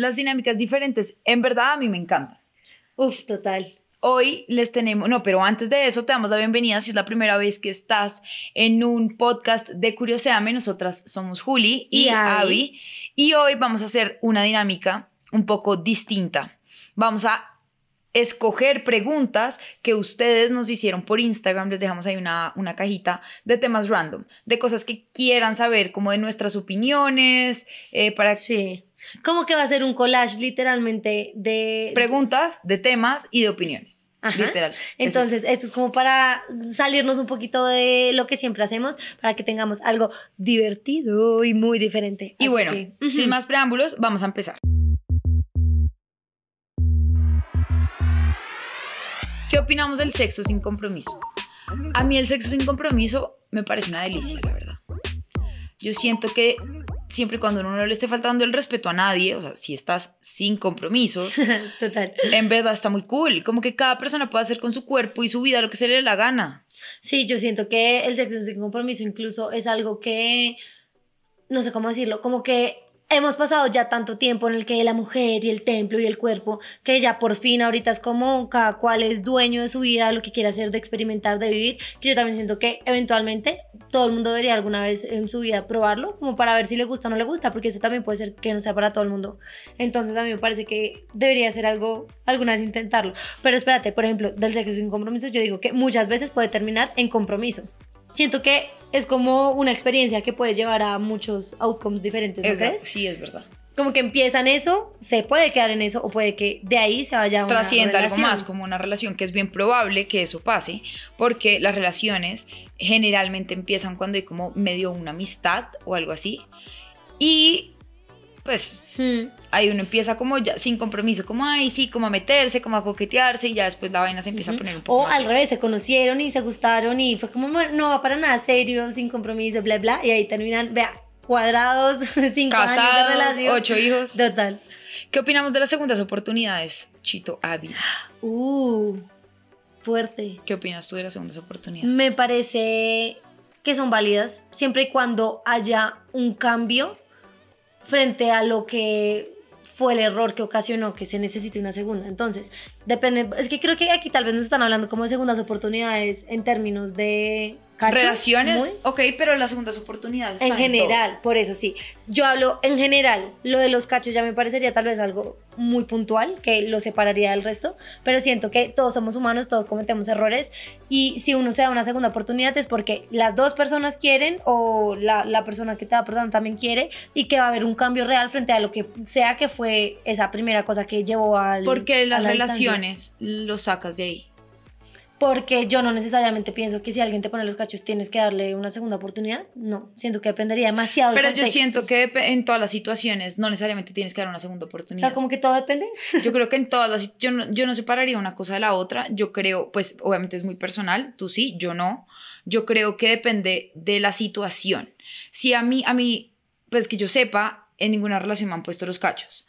las dinámicas diferentes, en verdad a mí me encantan. Uf, total. Hoy les tenemos, no, pero antes de eso te damos la bienvenida si es la primera vez que estás en un podcast de Curioseame. Nosotras somos Juli y, Y Abby. Abby. Y hoy vamos a hacer una dinámica un poco distinta. Vamos a escoger preguntas que ustedes nos hicieron por Instagram. Les dejamos ahí una, una cajita de temas random, de cosas que quieran saber, como de nuestras opiniones, eh, para Sí. Como que va a ser un collage literalmente de... preguntas de temas y de opiniones. Ajá. Literal. Es. Entonces, esto es como para salirnos un poquito de lo que siempre hacemos, para que tengamos algo divertido y muy diferente. Y Así bueno, que, sin más preámbulos, vamos a empezar. ¿Qué opinamos del sexo sin compromiso? A mí el sexo sin compromiso me parece una delicia, la verdad. Yo siento que siempre y cuando uno no le esté faltando el respeto a nadie, o sea, si estás sin compromisos, Total. en verdad está muy cool. Como que cada persona puede hacer con su cuerpo y su vida lo que se le dé la gana. Sí, yo siento que el sexo sin compromiso incluso es algo que, no sé cómo decirlo, como que hemos pasado ya tanto tiempo en el que la mujer y el templo y el cuerpo, que ya por fin ahorita es como cada cual es dueño de su vida, lo que quiere hacer, de experimentar, de vivir, que yo también siento que eventualmente todo el mundo debería alguna vez en su vida probarlo, como para ver si le gusta o no le gusta, porque eso también puede ser que no sea para todo el mundo. Entonces a mí me parece que debería ser algo, alguna vez intentarlo. Pero espérate, por ejemplo, del sexo sin compromiso, yo digo que muchas veces puede terminar en compromiso. Siento que es como una experiencia que puede llevar a muchos outcomes diferentes, ¿no Es- crees? sí, es verdad. Como que empieza en eso, se puede quedar en eso, o puede que de ahí se vaya a una trascienda algo más como una relación que es bien probable que eso pase porque las relaciones generalmente empiezan cuando hay como medio una amistad o algo así y pues Hmm. ahí uno empieza como ya sin compromiso como ay sí como a meterse como a coquetearse y ya después la vaina se empieza a poner un poco O más al revés, se conocieron y se gustaron y fue como, "Bueno, no va para nada serio, sin compromiso, bla, bla. Y ahí terminan, vea, cuadrados, cinco años de casados relación. ocho hijos Total. ¿qué opinamos de las segundas oportunidades Chito Abby Uh, fuerte. ¿qué opinas tú de las segundas oportunidades? Me parece que son válidas siempre y cuando haya un cambio frente a lo que fue el error que ocasionó que se necesite una segunda. Entonces, depende, es que creo que aquí tal vez nos están hablando como de segundas oportunidades en términos de cachos, relaciones muy- ok pero las segundas oportunidades en están todo. general, por eso sí. Yo hablo en general. Lo de los cachos ya me parecería tal vez algo muy puntual, que lo separaría del resto, pero siento que todos somos humanos, todos cometemos errores y si uno se da una segunda oportunidad es porque las dos personas quieren o la, la persona que te da perdón también quiere y que va a haber un cambio real frente a lo que sea que fue esa primera cosa que llevó al... porque a las la distancia. relaciones lo sacas de ahí Porque yo no necesariamente pienso que si alguien te pone los cachos tienes que darle una segunda oportunidad. No, siento que dependería demasiado del Pero yo siento que en todas las situaciones no necesariamente tienes que dar una segunda O oportunidad. sea, como que todo depende. Yo creo que en todas las... Yo no, yo no separaría una cosa de la otra. Yo creo, pues obviamente es muy personal, tú sí, yo no. Yo creo que depende de la situación. Si a mí, a mí, pues que yo sepa, en ninguna relación me han puesto los cachos.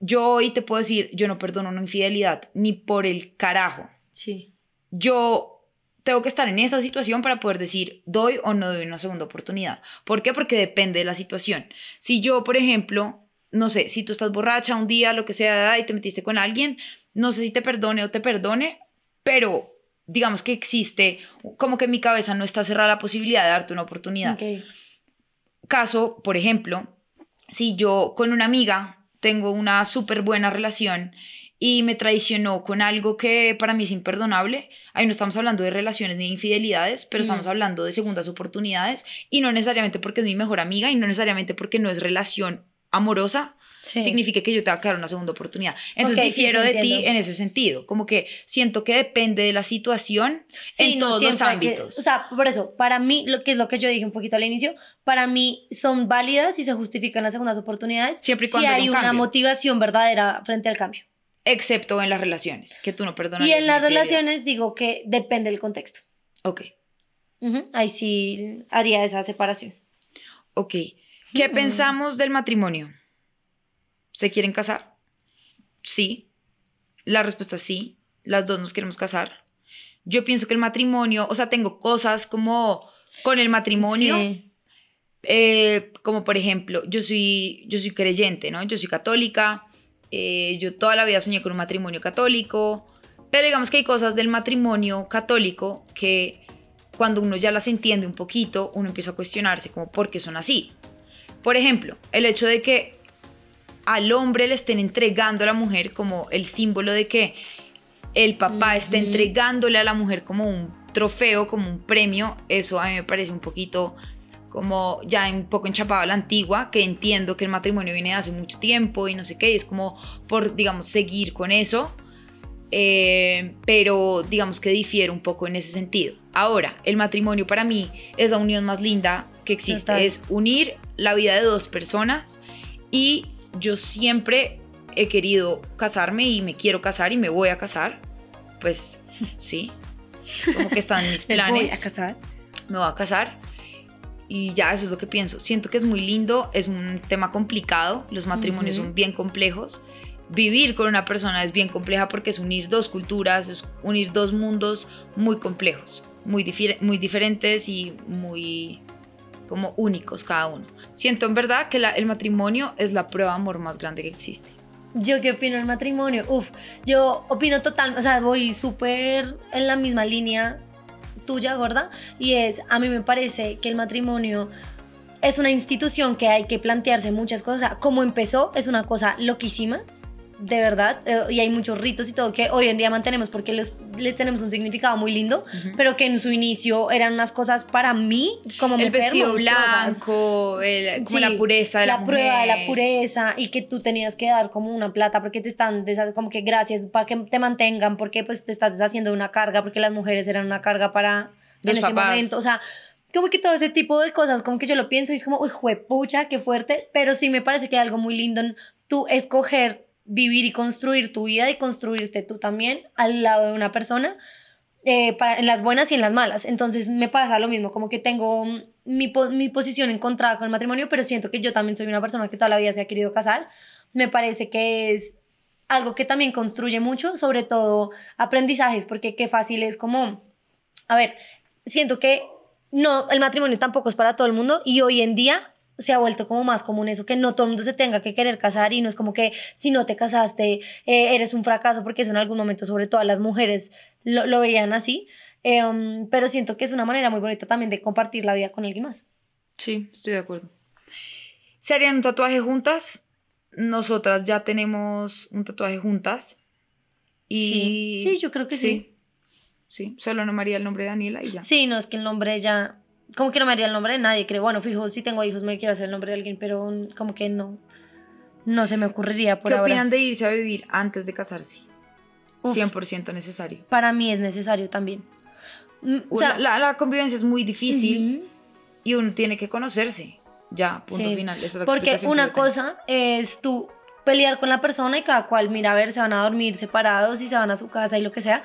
Yo hoy te puedo decir, yo no perdono una infidelidad, ni por el carajo. Sí. Yo tengo que estar en esa situación para poder decir doy o no doy una segunda oportunidad. ¿Por qué? Porque depende de la situación. Si yo, por ejemplo, no sé, si tú estás borracha un día, lo que sea, y te metiste con alguien, no sé si te perdone o te perdone, pero digamos que existe, como que en mi cabeza no está cerrada la posibilidad de darte una oportunidad caso, por ejemplo, si yo con una amiga tengo una súper buena relación y me traicionó con algo que para mí es imperdonable, ahí no estamos hablando de relaciones ni de infidelidades, pero estamos Mm. hablando de segundas oportunidades y no necesariamente porque es mi mejor amiga y no necesariamente porque no es relación amorosa, Sí. significa que yo te voy a dar una segunda oportunidad. Entonces Ok, sí, difiero sí, de ti en ese sentido, como que siento que depende de la situación en no todos los que- ámbitos. o sea, por eso, para mí, lo que es lo que yo dije un poquito al inicio, para mí son válidas y se justifican las segundas oportunidades Siempre y si cuando hay un una cambio. motivación verdadera frente al cambio. Excepto en las relaciones, que tú no perdonas. Y en las relaciones digo que depende del contexto. Ok. Ujú, Ahí sí haría esa separación. Ok. ¿Qué pensamos del matrimonio? ¿Se quieren casar? Sí. La respuesta es sí. Las dos nos queremos casar. Yo pienso que el matrimonio, o sea, tengo cosas como con el matrimonio, Sí. eh, como por ejemplo, yo soy, yo soy creyente, ¿no? Yo soy católica Eh, yo toda la vida soñé con un matrimonio católico, pero digamos que hay cosas del matrimonio católico que cuando uno ya las entiende un poquito, uno empieza a cuestionarse como por qué son así. Por ejemplo, el hecho de que al hombre le estén entregando a la mujer como el símbolo de que el papá está entregándole a la mujer como un trofeo, como un premio, eso a mí me parece un poquito como ya un poco enchapado a la antigua, que entiendo que el matrimonio viene de hace mucho tiempo y no sé qué, y es como por, digamos, seguir con eso, eh, pero digamos que difiere un poco en ese sentido. Ahora, el matrimonio para mí es la unión más linda que existe, es unir la vida de dos personas y yo siempre he querido casarme y me quiero casar y me voy a casar, pues sí, como que están mis planes. me voy a casar. Me voy a casar y ya eso es lo que pienso. Siento que es muy lindo, es un tema complicado, los matrimonios son bien complejos. Vivir con una persona es bien compleja porque es unir dos culturas, es unir dos mundos muy complejos, muy, muy diferentes y muy como únicos cada uno. Siento en verdad que el matrimonio es la prueba de amor más grande que existe. ¿Yo qué opino del matrimonio? Uf, yo opino total, o sea, voy súper en la misma línea tuya, gorda, y es, a mí me parece que el matrimonio es una institución que hay que plantearse muchas cosas. Como empezó, es una cosa loquísima, de verdad, eh, y hay muchos ritos y todo que hoy en día mantenemos porque les, les tenemos un significado muy lindo, pero que en su inicio eran unas cosas para mí como el vestido blanco, como la pureza de la, la prueba de la pureza y que tú tenías que dar como una plata porque te están como que gracias para que te mantengan porque pues te estás deshaciendo de una carga porque las mujeres eran una carga para Los en ese momento, o sea, como que todo ese tipo de cosas, como que yo lo pienso y es como, uy, juepucha, qué fuerte, pero sí me parece que hay algo muy lindo en tú escoger vivir y construir tu vida y construirte tú también al lado de una persona, eh, para, en las buenas y en las malas. Entonces me pasa lo mismo, como que tengo mi, mi posición encontrada con el matrimonio, pero siento que yo también soy una persona que toda la vida se ha querido casar. Me parece que es algo que también construye mucho, sobre todo aprendizajes, porque qué fácil es como, a ver, siento que no, el matrimonio tampoco es para todo el mundo y hoy en día se ha vuelto como más común eso, que no todo el mundo se tenga que querer casar y no es como que si no te casaste eh, eres un fracaso, porque eso en algún momento, sobre todo las mujeres, lo, veían así, em, pero siento que es una manera muy bonita también de compartir la vida con alguien más. Sí, estoy de acuerdo. ¿Se harían un tatuaje juntas? Nosotras ya tenemos un tatuaje juntas. Y... Sí, yo creo que sí. Sí, sí. solo no me haría el nombre de Daniela y ya. Sí, no, es que el nombre ya como que no me haría el nombre de nadie, creo. Bueno, fijo, si tengo hijos me quiero hacer el nombre de alguien, pero como que no. No se me ocurriría por ¿Qué ahora. opinan de irse a vivir antes de casarse? 100% necesario. Para mí es necesario también. Mm, o sea, la, convivencia es muy difícil y uno tiene que conocerse. Ya, punto final. Porque una cosa es tú pelear con la persona y cada cual, mira, a ver, se van a dormir separados y se van a su casa y lo que sea.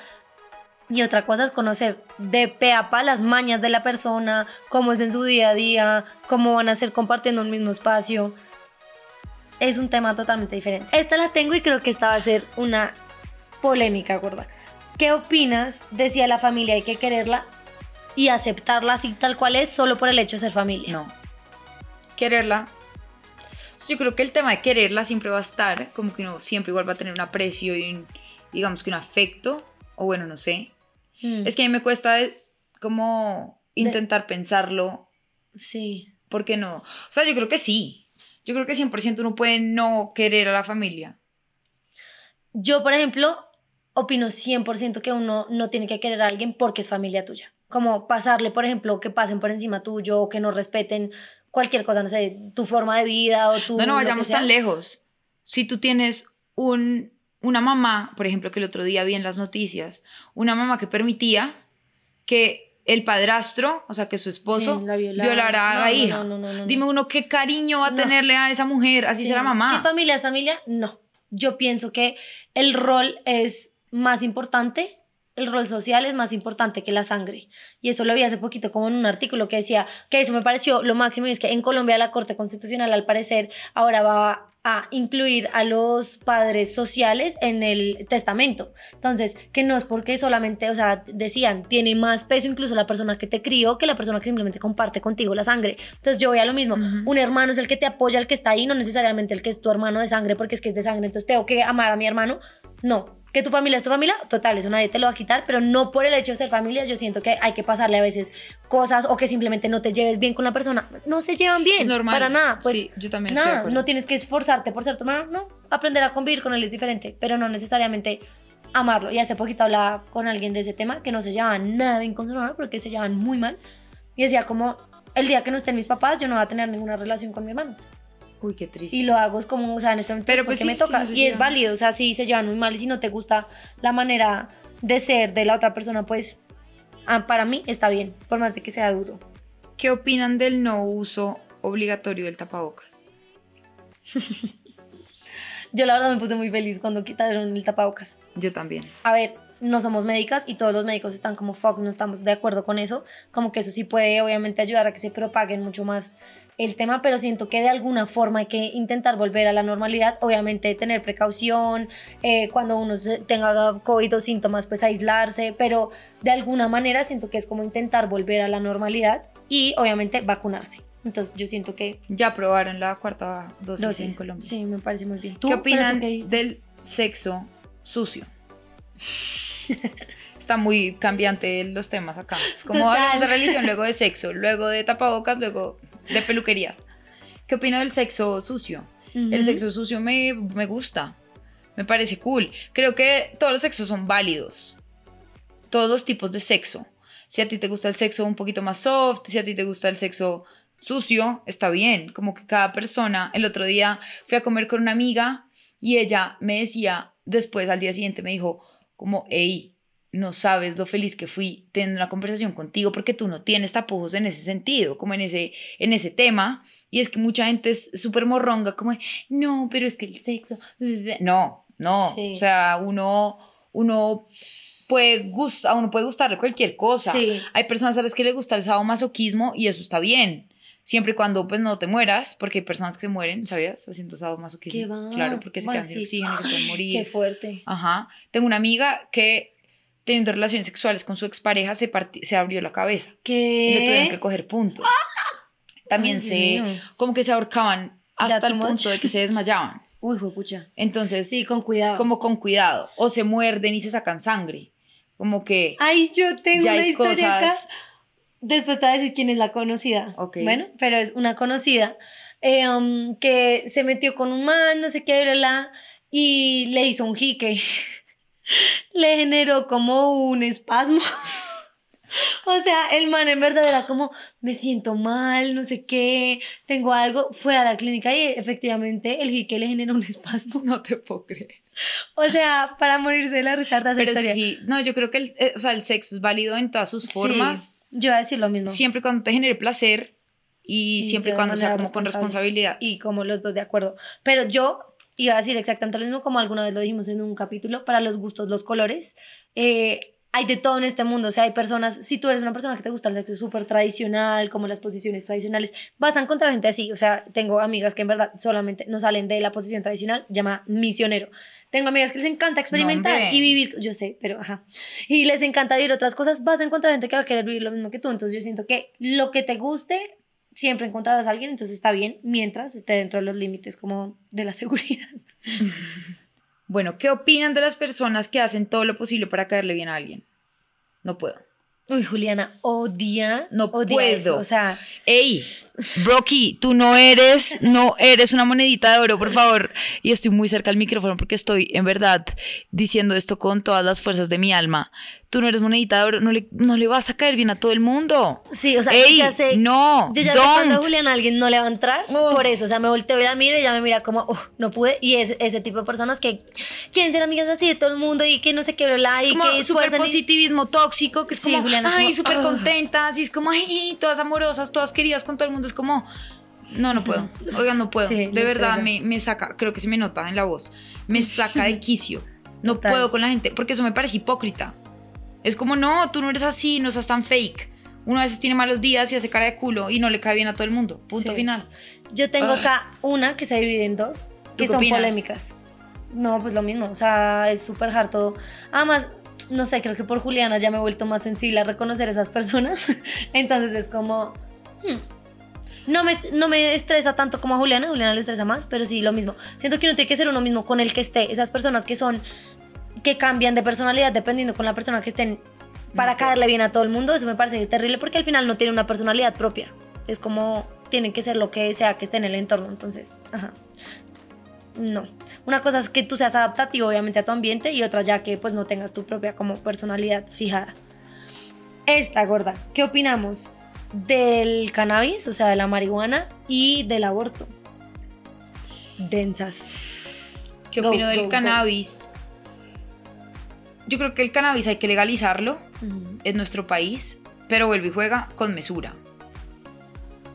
Y otra cosa es conocer de pe a pa las mañas de la persona, cómo es en su día a día, cómo van a ser compartiendo un mismo espacio. Es un tema totalmente diferente. Esta la tengo y creo que esta va a ser una polémica, gorda. ¿Qué opinas de si a la familia hay que quererla y aceptarla así tal cual es solo por el hecho de ser familia? No. Quererla. Yo creo que el tema de quererla siempre va a estar, como que uno siempre igual va a tener un aprecio y digamos que un afecto, o bueno, no sé, Mm. Es que a mí me cuesta como intentar pensarlo. Sí. ¿Por qué no? O sea, yo creo que sí. Yo creo que 100% uno puede no querer a la familia. Yo, por ejemplo, opino 100% que uno no tiene que querer a alguien porque es familia tuya. Como pasarle, por ejemplo, que pasen por encima tuyo que no respeten cualquier cosa, no sé, tu forma de vida o tu... No, no vayamos tan lejos. Si tú tienes un una mamá, por ejemplo, que el otro día vi en las noticias, una mamá que permitía que el padrastro, o sea, que su esposo violara, a la hija. Dime uno qué cariño va a tenerle a esa mujer, así será mamá. Es que familia es familia, no. Yo pienso que el rol es más importante el rol social es más importante que la sangre. Y eso lo vi hace poquito como en un artículo que decía que eso me pareció lo máximo y es que en Colombia la Corte Constitucional al parecer ahora va a incluir a los padres sociales en el testamento. Entonces, que no es porque solamente, o sea, decían, tiene más peso incluso la persona que te crió que la persona que simplemente comparte contigo la sangre. Entonces, yo voy a lo mismo. Un hermano es el que te apoya, el que está ahí, no necesariamente el que es tu hermano de sangre porque es que es de sangre. Entonces, tengo que amar a mi hermano. No, que tu familia es tu familia, total, eso nadie te lo va a quitar, pero no por el hecho de ser familia, yo siento que hay que pasarle a veces cosas o que simplemente no te lleves bien con la persona. No se llevan bien, Es normal. para nada. Pues Sí, yo también nada, no tienes que esforzarte por ser tu hermano, no. Aprender a convivir con él es diferente, pero no necesariamente amarlo. Y hace poquito hablaba con alguien de ese tema que no se llevaban nada bien con su hermano porque se llevaban muy mal. Y decía como, el día que no estén mis papás, yo no voy a tener ninguna relación con mi hermano. Uy, qué triste. Y lo hago es como, o sea, en este momento Pero pues porque sí, me sí, toca. no se y es válido, o sea, si se llevan muy mal y si no te gusta la manera de ser de la otra persona, pues ah, para mí está bien, por más de que sea duro. ¿Qué opinan del no uso obligatorio del tapabocas? Yo la verdad me puse muy feliz cuando quitaron el tapabocas. Yo también. A ver, no somos médicas y todos los médicos están como fuck, no estamos de acuerdo con eso. Como que eso sí puede obviamente ayudar a que se propaguen mucho más el tema, pero siento que de alguna forma hay que intentar volver a la normalidad. Obviamente tener precaución, eh, cuando uno tenga COVID o síntomas, pues aislarse, pero de alguna manera siento que es como intentar volver a la normalidad y obviamente vacunarse. Entonces yo siento que... Ya aprobaron la cuarta dosis, dosis. en Colombia. Sí, me parece muy bien. ¿Tú? ¿Qué ¿Pero tú opinan qué del sexo sucio? Está muy cambiante los temas acá. Es como Total. hablamos de religión, luego de sexo, luego de tapabocas, luego de peluquerías. ¿Qué opina del sexo sucio? El sexo sucio me, me gusta, me parece cool. Creo que todos los sexos son válidos. Todos los tipos de sexo. Si a ti te gusta el sexo un poquito más soft, si a ti te gusta el sexo sucio, está bien. Como que cada persona, el otro día fui a comer con una amiga y ella me decía, después al día siguiente me dijo, como, hey, no sabes lo feliz que fui teniendo una conversación contigo porque tú no tienes tapujos en ese sentido, como en ese, en ese tema. Y es que mucha gente es súper morronga, como, no, pero es que el sexo... No, no. Sí. O sea, uno, uno puede gustar, a uno puede gustarle cualquier cosa. Sí. Hay personas a las que les gusta el sadomasoquismo y eso está bien. Siempre y cuando pues no te mueras, porque hay personas que se mueren, ¿sabías? Haciendo sadomasoquismo. Claro, porque se Bueno, quedan sin sí. oxígeno y se pueden morir. Qué fuerte. Ajá. Tengo una amiga que teniendo relaciones sexuales con su expareja se, se abrió la cabeza. Y le tuvieron que ¿Qué? coger puntos. También Ay, se, como que se ahorcaban hasta el much. punto de que se desmayaban. Uy, fue pucha. Entonces, Sí, con cuidado. como con cuidado. O se muerden y se sacan sangre. Como que Ay, yo tengo ya una historia acá. cosas. Después te voy a decir quién es la conocida. Ok. Bueno, pero es una conocida eh, um, que se metió con un man, no sé qué, bla, bla, y le hizo un jique. le generó como un espasmo. o sea, el man en verdad era como, me siento mal, no sé qué, tengo algo. Fue a la clínica y efectivamente el jique le generó un espasmo. No te puedo creer. O sea, para morirse de la risa de Pero historia. sí, no, yo creo que el, eh, o sea, el sexo es válido en todas sus formas. Sí, yo voy a decir lo mismo. Siempre y cuando te genere placer y, Y siempre y cuando sea como con responsabilidad. y como los dos de acuerdo. Pero yo iba a decir exactamente lo mismo como alguna vez lo dijimos en un capítulo, para los gustos, los colores. eh, hay de todo en este mundo, o sea, hay personas, si tú eres una persona que te gusta el sexo súper tradicional, como las posiciones tradicionales, vas a encontrar gente así, o sea, tengo amigas que en verdad solamente no salen de la posición tradicional, llama misionero. Tengo amigas que les encanta experimentar hombre. y vivir, yo sé, pero ajá, y les encanta vivir otras cosas, vas a encontrar gente que va a querer vivir lo mismo que tú, entonces yo siento que lo que te guste, siempre encontrarás a alguien, entonces está bien, mientras esté dentro de los límites como de la seguridad. Bueno, ¿qué opinan de las personas que hacen todo lo posible para caerle bien a alguien? No puedo. Uy, Juliana, odia, No odia puedo. eso, o sea, Ey, Brocky, tú no eres, no eres una monedita de oro, por favor. Y estoy muy cerca al micrófono porque estoy, en verdad, diciendo esto con todas las fuerzas de mi alma. Tú no eres monedita de oro, no le, no le vas a caer bien a todo el mundo. sí, o sea, Ey, ya sé, no, yo ya sé cuando a don't. Juliana alguien no le va a entrar, Ugh. por eso, o sea, me volteo y la miro y ella me mira como, "Uf, no pude, y es ese tipo de personas que quieren ser amigas así de todo el mundo y que no sé qué, bla, y como que y- positivismo tóxico, que es Sí, como, Juliana, ay, como, súper "Ah". contentas, y es como, ay, todas amorosas, todas queridas con todo el mundo, es como, no, no puedo, oigan, no puedo, Sí, de verdad me, me saca, creo que se me nota en la voz, me saca de quicio, no Total. puedo con la gente, porque eso me parece hipócrita, Es como, no, tú no eres así, no seas tan fake. Uno a veces tiene malos días y hace cara de culo y no le cae bien a todo el mundo. Punto Sí. final. Yo tengo Ah. acá una que se divide en dos, que son opinas? polémicas. No, pues lo mismo, o sea, es súper hard todo. Además, no sé, creo que por Juliana ya me he vuelto más sensible a reconocer esas personas. Entonces es como... hmm. No me, no me estresa tanto como a Juliana, Juliana le estresa más, pero sí lo mismo. Siento que uno tiene que ser uno mismo con el que esté. Esas personas que son, que cambian de personalidad dependiendo con la persona que estén para caerle bien a todo el mundo, eso me parece terrible porque al final no tiene una personalidad propia. Es como tienen que ser lo que sea que esté en el entorno. Entonces, ajá. No. Una cosa es que tú seas adaptativo, obviamente, a tu ambiente y otra ya que pues no tengas tu propia como personalidad fijada. Esta gorda, ¿qué opinamos del cannabis, o sea, de la marihuana y del aborto? Densas. ¿Qué Go, opino del go, cannabis? Yo creo que el cannabis hay que legalizarlo en nuestro país, pero vuelve y juega con mesura.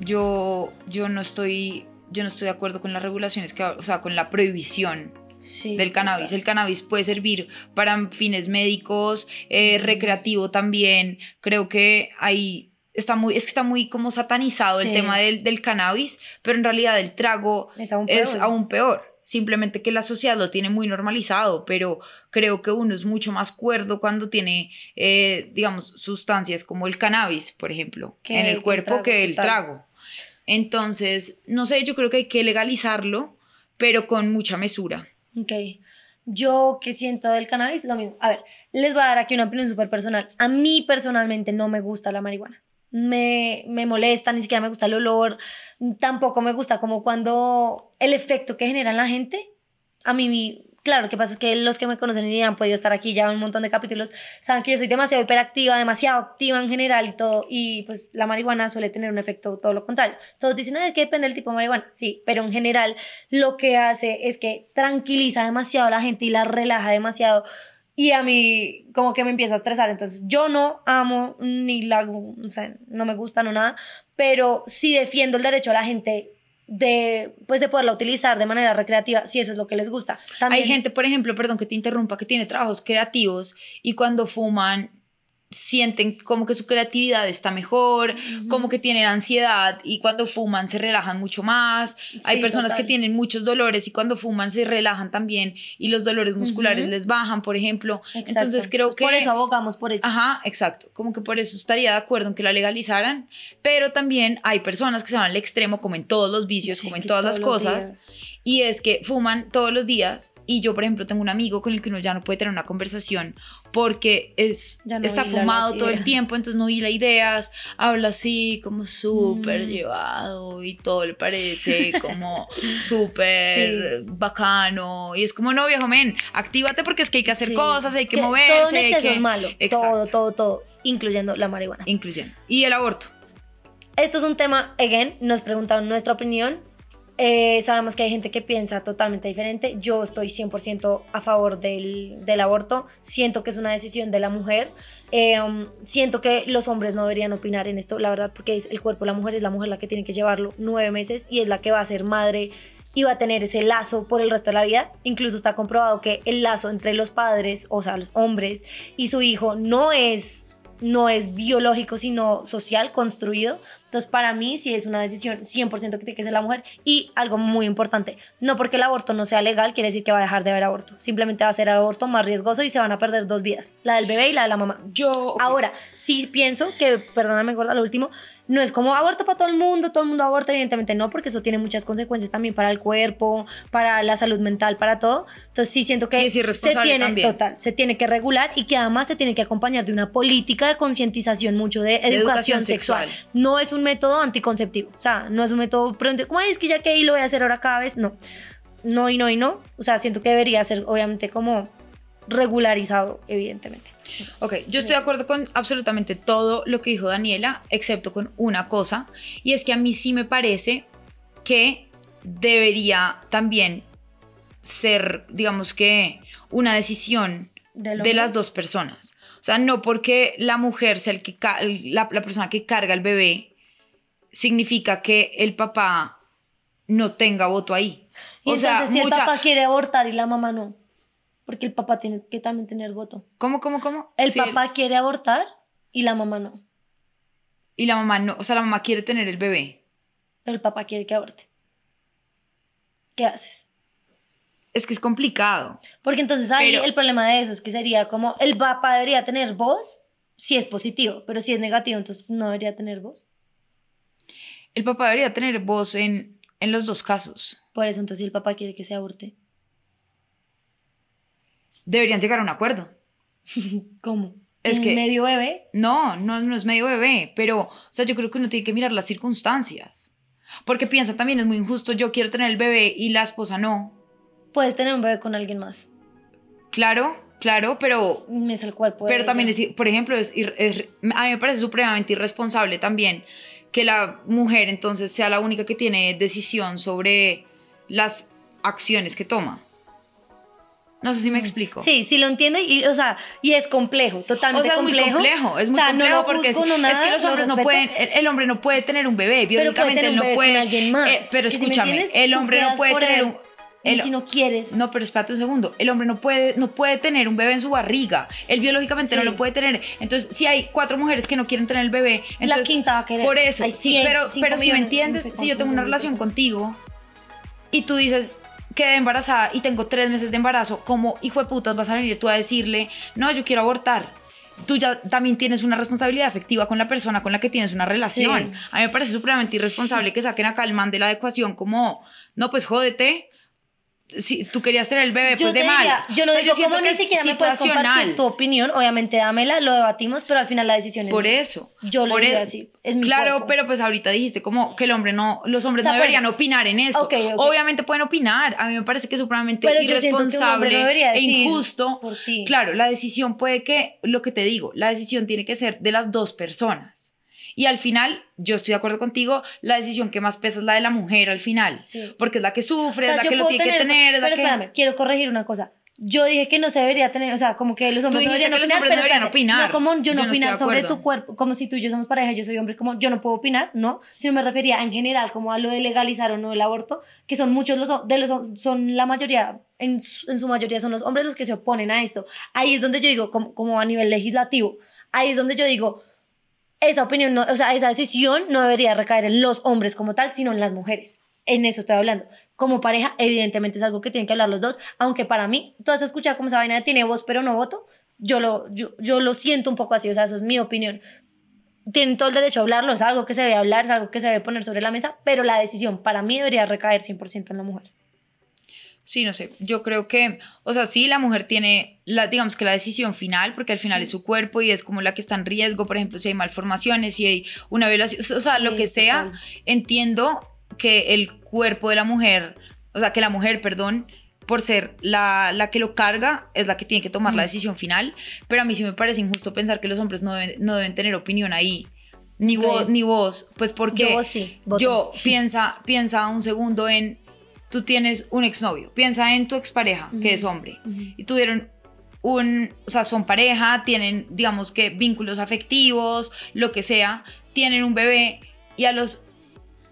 Yo, yo no estoy, yo no estoy de acuerdo con las regulaciones que, o sea, con la prohibición Sí, del cannabis. El cannabis puede servir para fines médicos, eh, recreativo también. Creo que ahí está muy, es que está muy como satanizado el Sí. tema del, del cannabis, pero en realidad el trago Es aún es peor. aún peor. Simplemente que la sociedad lo tiene muy normalizado, pero creo que uno es mucho más cuerdo cuando tiene, eh, digamos, sustancias como el cannabis, por ejemplo, en el el cuerpo trago, que el total. trago. Entonces, no sé, yo creo que hay que legalizarlo, pero con mucha mesura. Ok. Yo que siento del cannabis, lo mismo. A ver, les voy a dar aquí una opinión súper personal. A mí personalmente no me gusta la marihuana. Me, me molesta, ni siquiera me gusta el olor. Tampoco me gusta como cuando el efecto que genera en la gente. A mí, claro, lo que pasa es que los que me conocen y han podido estar aquí ya un montón de capítulos, saben que yo soy demasiado hiperactiva, demasiado activa en general y todo. Y pues la marihuana suele tener un efecto todo lo contrario. Todos dicen, "Ah, es que depende del tipo de marihuana. Sí, pero en general lo que hace es que tranquiliza demasiado a la gente y la relaja demasiado. Y a mí como que me empieza a estresar. Entonces yo no amo ni la... O sea, no me gusta, no nada. Pero sí defiendo el derecho a la gente de, pues, de poderla utilizar de manera recreativa si eso es lo que les gusta. También, Hay gente, por ejemplo, perdón que te interrumpa, que tiene trabajos creativos y cuando fuman sienten como que su creatividad está mejor, como que tienen ansiedad y cuando fuman se relajan mucho más. Hay personas que tienen muchos dolores y cuando fuman se relajan también y los dolores musculares les bajan, por ejemplo. Exacto. Entonces creo que... Por eso abogamos por ello. Ajá, exacto. Como que por eso estaría de acuerdo en que la legalizaran, pero también hay personas que se van al extremo, como en todos los vicios, Sí, como en que todas las cosas, y es que fuman todos los días. Y yo, por ejemplo, tengo un amigo con el que uno ya no puede tener una conversación porque es, no está fumado todo el tiempo, entonces no hila ideas, habla así como súper Mm. llevado y todo le parece como súper bacano. Y es como, no, viejo men, actívate porque es que hay que hacer Sí. cosas, hay Es que, Todo moverse. en hay exceso que... es malo. Exacto. Todo, todo, todo. Incluyendo la marihuana. Inclusión. Y el aborto. Esto es un tema, again, nos preguntaron nuestra opinión. Eh, sabemos que hay gente que piensa totalmente diferente. Yo estoy 100% a favor del, del aborto. Siento que es una decisión de la mujer. Eh, um, siento que los hombres no deberían opinar en esto, la verdad, porque es el cuerpo de la mujer, es la mujer la que tiene que llevarlo nueve meses y es la que va a ser madre y va a tener ese lazo por el resto de la vida. Incluso está comprobado que el lazo entre los padres, o sea, los hombres y su hijo no es no es biológico, sino social, construido. Entonces, para mí sí es una decisión 100% que tiene que ser la mujer. Y algo muy importante, no porque el aborto no sea legal, quiere decir que va a dejar de haber aborto. Simplemente va a ser aborto más riesgoso y se van a perder dos vidas, la del bebé y la de la mamá. Yo. ok. Ahora, sí pienso que, perdóname, gorda, lo último, no es como aborto para todo el mundo, todo el mundo aborta, evidentemente no, porque eso tiene muchas consecuencias también para el cuerpo, para la salud mental, para todo. Entonces sí siento que se tiene, también. total, se tiene que regular y que además se tiene que acompañar de una política de concientización mucho de educación, educación sexual. sexual. No es un método anticonceptivo, o sea, no es un método, preventive, como "Ay, es que ya que ahí lo voy a hacer ahora cada vez, no. No y no y no, o sea, siento que debería ser obviamente como regularizado, evidentemente. Ok, yo estoy de acuerdo con absolutamente todo lo que dijo Daniela, excepto con una cosa, y es que a mí sí me parece que debería también ser, digamos que, una decisión de las dos personas. O sea, no porque la mujer sea el que la persona que carga el bebé, significa que el papá no tenga voto ahí. Y o sea, entonces si el papá quiere abortar y la mamá no. Porque el papá tiene que también tener voto. ¿Cómo, cómo, cómo? El papá quiere abortar y la mamá no. Y la mamá no, o sea, la mamá quiere tener el bebé. Pero el papá quiere que aborte. ¿Qué haces? Es que es complicado. Porque entonces ahí Pero- el problema de eso es que sería como el papá debería tener voz si es positivo, pero si es negativo, entonces no debería tener voz. El papá debería tener voz en, en los dos casos. Por eso entonces el papá quiere que se aborte. Deberían llegar a un acuerdo. ¿Cómo? Es ¿En que- medio bebé? No, no, no es medio bebé, pero, o sea, yo creo que uno tiene que mirar las circunstancias. Porque piensa también, es muy injusto, yo quiero tener el bebé y la esposa no. Puedes tener un bebé con alguien más. Claro, claro, pero, Es el cuerpo. pero también, es, por ejemplo, es, es- a mí me parece supremamente irresponsable también que la mujer entonces sea la única que tiene decisión sobre las acciones que toma. No sé si me explico. Sí, sí lo entiendo y, o sea, y es complejo, O totalmente sea, es muy complejo. complejo, es O muy sea, complejo porque es, que los lo hombres no pueden, el, el hombre no puede tener un bebé, biológicamente él un no puede. eh, pero si escúchame, entiendes, el hombre no puede tener él. Y el- si no quieres. no, pero espérate un segundo. El hombre no puede, no puede tener un bebé en su barriga. Él biológicamente no Sí. lo puede tener. Entonces, si hay cuatro mujeres que no quieren tener el bebé, entonces, quinta va a querer. Por eso, Hay sí, 100, pero, pero si me entiendes, no sé si yo tengo una relación cosas. contigo y tú dices quedé embarazada y tengo tres meses de embarazo, ¿cómo hijo de putas vas a venir tú a decirle, no, yo quiero abortar? Tú ya también tienes una responsabilidad afectiva con la persona con la que tienes una relación. Sí. A mí me parece supremamente irresponsable que saquen acá el man de la ecuación como, no, pues jódete. Si tú querías tener el bebé, Yo pues de diría, malas. yo no O sea, digo cómo que ni siquiera me puedes compartir tu opinión, obviamente dámela, lo debatimos, pero al final la decisión es Por eso. Yo lo diría e- así, es mi Claro, cuerpo. pero pues ahorita dijiste como que el hombre no, los hombres O sea, no deberían opinar en esto. Obviamente pueden opinar. A mí me parece que es supremamente Pero yo que irresponsable e injusto. por ti. Claro, la decisión puede que, lo que te digo, la decisión tiene que ser de las dos personas. Y al final, yo estoy de acuerdo contigo, la decisión que más pesa es la de la mujer al final. Sí. Porque es la que sufre, O sea, es la yo que lo tiene que tener, es la Pero que... espérame, quiero corregir una cosa. Yo dije que no se debería tener, o sea, como que los hombres no deberían que los opinar, hombres pero no deberían opinar. No, como yo Yo no no estoy opinar sobre tu cuerpo, como si tú y yo somos pareja, yo soy hombre, como yo no puedo opinar, no, sino me refería en general como a lo de legalizar o no el aborto, que son muchos los de los son la mayoría en su, en su mayoría son los hombres los que se oponen a esto. Ahí es donde yo digo como, como a nivel legislativo, ahí es donde yo digo esa opinión, no, o sea, esa decisión no debería recaer en los hombres como tal, sino en las mujeres. En eso estoy hablando. Como pareja, evidentemente es algo que tienen que hablar los dos, aunque para mí, tú has escuchado como esa vaina de tiene voz pero no voto, yo lo, yo, yo lo siento un poco así, o sea, eso es mi opinión. Tienen todo el derecho a hablarlo, es algo que se debe hablar, es algo que se debe poner sobre la mesa, pero la decisión para mí debería recaer 100% en la mujer. Sí, no sé. Yo creo que, o sea, sí, la mujer tiene, la, digamos que la decisión final, porque al final es su cuerpo y es como la que está en riesgo, por ejemplo, si hay malformaciones, si hay una violación, o sea, lo que sea. total. Entiendo que el cuerpo de la mujer, o sea, que la mujer, perdón, por ser la, la que lo carga, es la que tiene que tomar la decisión final, pero a mí sí me parece injusto pensar que los hombres no deben, no deben tener opinión ahí. Ni vos, ni vos, pues porque Yo sí, yo piensa, piensa un segundo en, tú tienes un exnovio, piensa en tu expareja, que es hombre, Ujú. y tuvieron un, o sea, son pareja, tienen, digamos que vínculos afectivos, lo que sea, tienen un bebé y a los,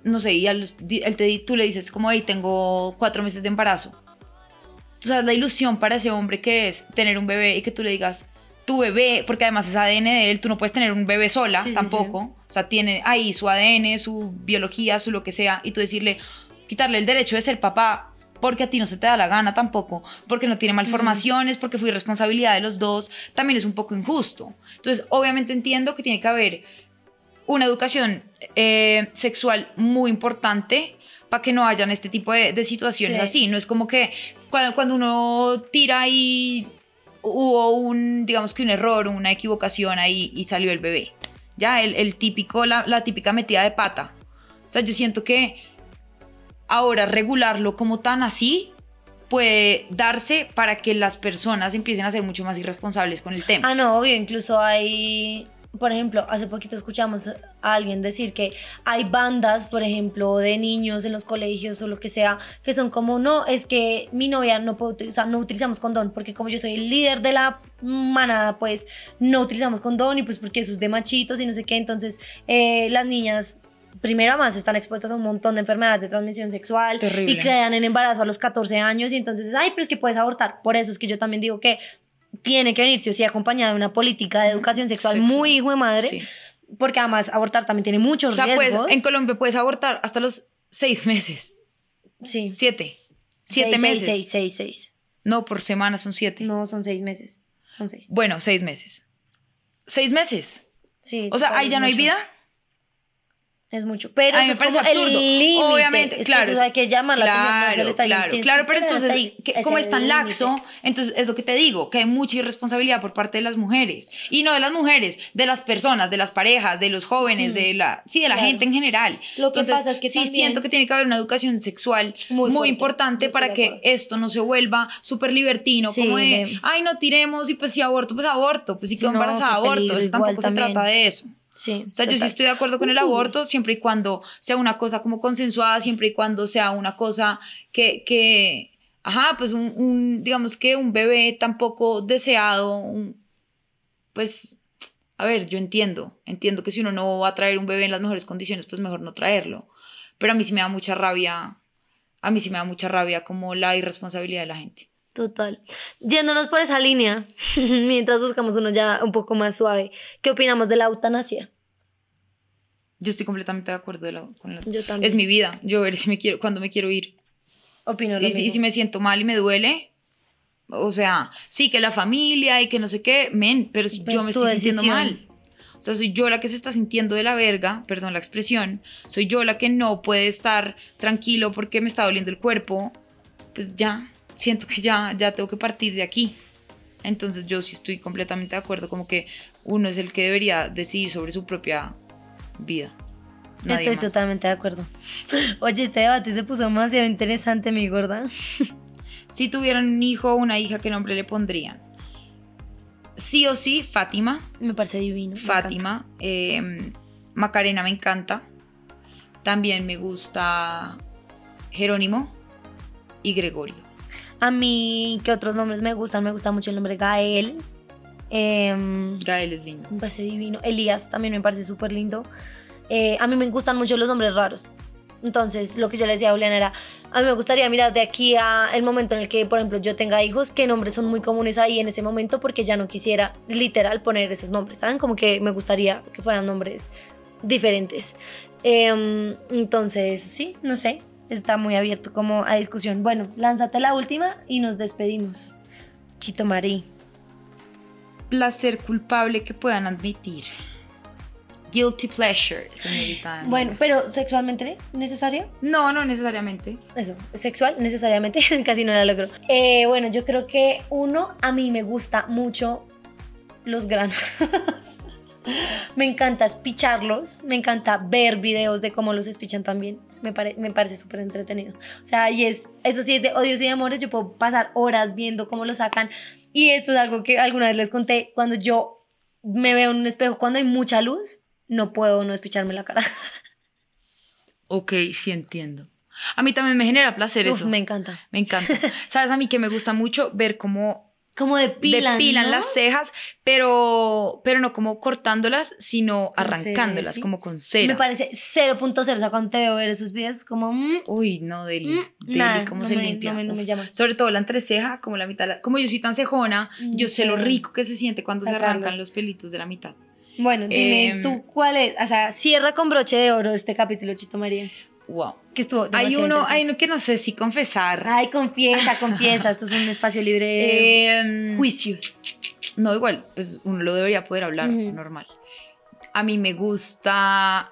no sé, y a los, él te, tú le dices como, hey, tengo cuatro meses de embarazo. Tú sabes la ilusión para ese hombre que es tener un bebé y que tú le digas, tu bebé, porque además es ADN de él, tú no puedes tener un bebé sola Sí, sí, tampoco. O sea, tiene ahí su ADN, su biología, su lo que sea, y tú decirle, quitarle el derecho de ser papá porque a ti no se te da la gana tampoco, porque no tiene malformaciones, porque fue responsabilidad de los dos, también es un poco injusto. Entonces, obviamente entiendo que tiene que haber una educación eh, sexual muy importante para que no hayan este tipo de, de situaciones Sí. así. No es como que cuando, cuando uno tira y hubo un, digamos que un error, una equivocación ahí y salió el bebé. Ya, el, el típico, la, la típica metida de pata. O sea, yo siento que ahora regularlo como tan así puede darse para que las personas empiecen a ser mucho más irresponsables con el tema. Ah, no, obvio, incluso hay, por ejemplo, hace poquito escuchamos a alguien decir que hay bandas, por ejemplo, de niños en los colegios o lo que sea, que son como, no, es que mi novia no puede utilizar, no utilizamos condón, porque como yo soy el líder de la manada, pues no utilizamos condón y pues porque eso es de machitos y no sé qué, entonces eh, las niñas primero además están expuestas a un montón de enfermedades de transmisión sexual Terrible. y quedan en embarazo a los 14 años y entonces, ay, pero es que puedes abortar. Por eso es que yo también digo que tiene que venir sí o sí acompañada de una política de educación sexual muy hijo de madre, Sí. porque además abortar también tiene O muchos sea, pues, riesgos. en Colombia puedes abortar hasta los seis meses. sí. Siete. Siete Seis, meses. Seis, seis, seis, seis. No, por semana son siete. No, son seis meses. Son seis. Bueno, seis meses. Seis meses. Sí. O sea, ahí ya no hay vida. Es mucho. Pero eso me es como absurdo. el límite. Obviamente, Es que claro. eso hay que llamar la atención. no se le Claro, está claro, claro, pero entonces, ahí, que- como es tan laxo, entonces es lo que te digo, que hay mucha irresponsabilidad por parte de las mujeres. Y no de las mujeres, de las personas, de las parejas, de los jóvenes, de la, sí, de la Claro. gente en general. Lo que entonces, pasa es que sí siento que tiene que haber una educación sexual Muy muy, fuerte, importante para que esto no se vuelva súper libertino, Sí, como de, de- ay, no tiremos y pues si aborto, pues aborto, pues si quedo no, embarazada, aborto. peligro, Eso tampoco se también. trata de eso. Sí. O sea, yo sí estoy de acuerdo con el Uh. aborto siempre y cuando sea una cosa como consensuada, siempre y cuando sea una cosa que, que ajá, pues un, un, digamos que un bebé tampoco deseado, un- pues, a ver, yo entiendo, entiendo que si uno no va a traer un bebé en las mejores condiciones, pues mejor no traerlo. Pero a mí sí me da mucha rabia, a mí sí me da mucha rabia como la irresponsabilidad de la gente. Total. Yéndonos por esa línea, mientras buscamos uno ya un poco más suave, ¿qué opinamos de la eutanasia? Yo estoy completamente de acuerdo de la- con la- Yo también. Es mi vida, yo ver si me quiero, cuando me quiero ir. Opino lo Y si, y mismo. si me siento mal y me duele, o sea, sí que la familia y que no sé qué, men, pero si Pues yo me estoy sintiendo decisión. mal. O sea, soy yo la que se está sintiendo de la verga, perdón la expresión, soy yo la que no puede estar tranquilo porque me está doliendo el cuerpo, pues ya, siento que ya, ya tengo que partir de aquí. Entonces yo sí estoy completamente de acuerdo, como que uno es el que debería decidir sobre su propia vida. Nadie Estoy más. totalmente de acuerdo. Oye, este debate se puso demasiado interesante, mi gorda. Si tuvieran un hijo o una hija, ¿qué nombre le pondrían? Sí o sí, Fátima. Me parece divino. me. Fátima. eh, Macarena me encanta. También me gusta Jerónimo y Gregorio. A mí, ¿qué otros nombres me gustan? Me gusta mucho el nombre Gael. Em, Gael es lindo. me parece divino. Elías también me parece súper lindo. Eh, a mí me gustan mucho los nombres raros. Entonces, lo que yo le decía a Julián era, a mí me gustaría mirar de aquí a el momento en el que, por ejemplo, yo tenga hijos, qué nombres son muy comunes ahí en ese momento, porque ya no quisiera literal poner esos nombres, ¿saben? Como que me gustaría que fueran nombres diferentes. Em, entonces, sí, no sé, está muy abierto como a discusión. Bueno, lánzate la última y nos despedimos. Chito Marí. Placer culpable que puedan admitir. Guilty pleasure, señorita. Bueno, pero sexualmente necesario. No, no necesariamente. Eso, sexual, necesariamente, casi no la logro. Eh, bueno, yo creo que uno, a mí me gusta mucho los granos. me encanta espicharlos, me encanta ver videos de cómo los espichan también. Me, pare- me parece súper entretenido. O sea, y es, eso sí es de odios y de amores, yo puedo pasar horas viendo cómo lo sacan. Y esto es algo que alguna vez les conté, cuando yo me veo en un espejo, cuando hay mucha luz, no puedo no espicharme la cara. Ok, sí entiendo. A mí también me genera placer Uf, eso. me encanta. Me encanta. ¿Sabes? A mí que me gusta mucho ver cómo Como depilan, depilan ¿no? las cejas, pero, pero no como cortándolas, sino Con arrancándolas, cera, ¿sí? como con cera. Me parece 0.0. O sea, cuando te veo ver esos videos, como. mm, Uy, no, Deli. Mm, Deli, cómo no se me- limpia. no me- no me llama. Sobre todo la entreceja, como la mitad. la- Como yo soy tan cejona, yo sé lo rico que se siente cuando se arrancan los pelitos de la mitad. Bueno, dime Em, tú cuál es. O sea, cierra con broche de oro este capítulo, Chito María. Wow. Que estuvo. Hay uno, hay uno que no sé si confesar. Ay, confiesa, confiesa. Esto es un espacio libre de Em, juicios. No, igual, pues uno lo debería poder hablar normal. A mí me gusta. A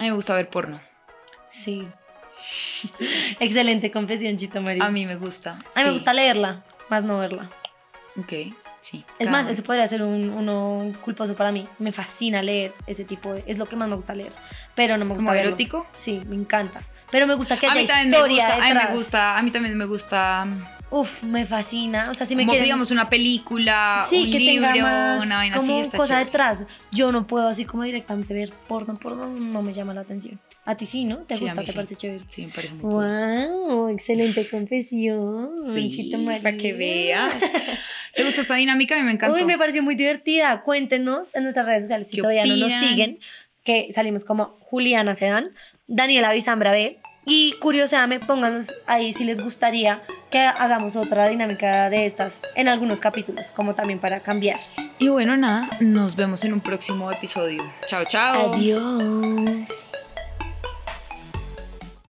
mí me gusta ver porno. Sí. Excelente confesión, Chito María. A mí me gusta. A mí me gusta leerla, más no verla. Ok, sí. Es cada más, eso podría ser un, uno culposo para mí. Me fascina leer ese tipo de... Es lo que más me gusta leer. Pero no me gusta ¿Como erótico? Sí, me encanta. Pero me gusta que A haya mí también me historia a mí me gusta, a mí también me gusta, Uf, me fascina. O sea, si me como quieren... digamos una película, sí, un que libro, tenga más una vaina como así, está cosa chévere. detrás. Yo no puedo así como directamente ver porno, porno no me llama la atención. A ti sí, ¿no? ¿Te sí, gusta? ¿Te parece chévere? Sí, me parece muy ¡Wow! Cool. Excelente confesión. Sí, para que veas. ¿Te gusta esta dinámica? A mí me encantó. Uy, me pareció muy divertida. Cuéntenos en nuestras redes sociales si todavía no nos siguen, que salimos como Juliana Sedán, Daniela Bizambra B. Y curioseame, pónganos ahí si les gustaría que hagamos otra dinámica de estas en algunos capítulos, como también para cambiar. Y bueno, nada, nos vemos en un próximo episodio. Chao, chao. Adiós.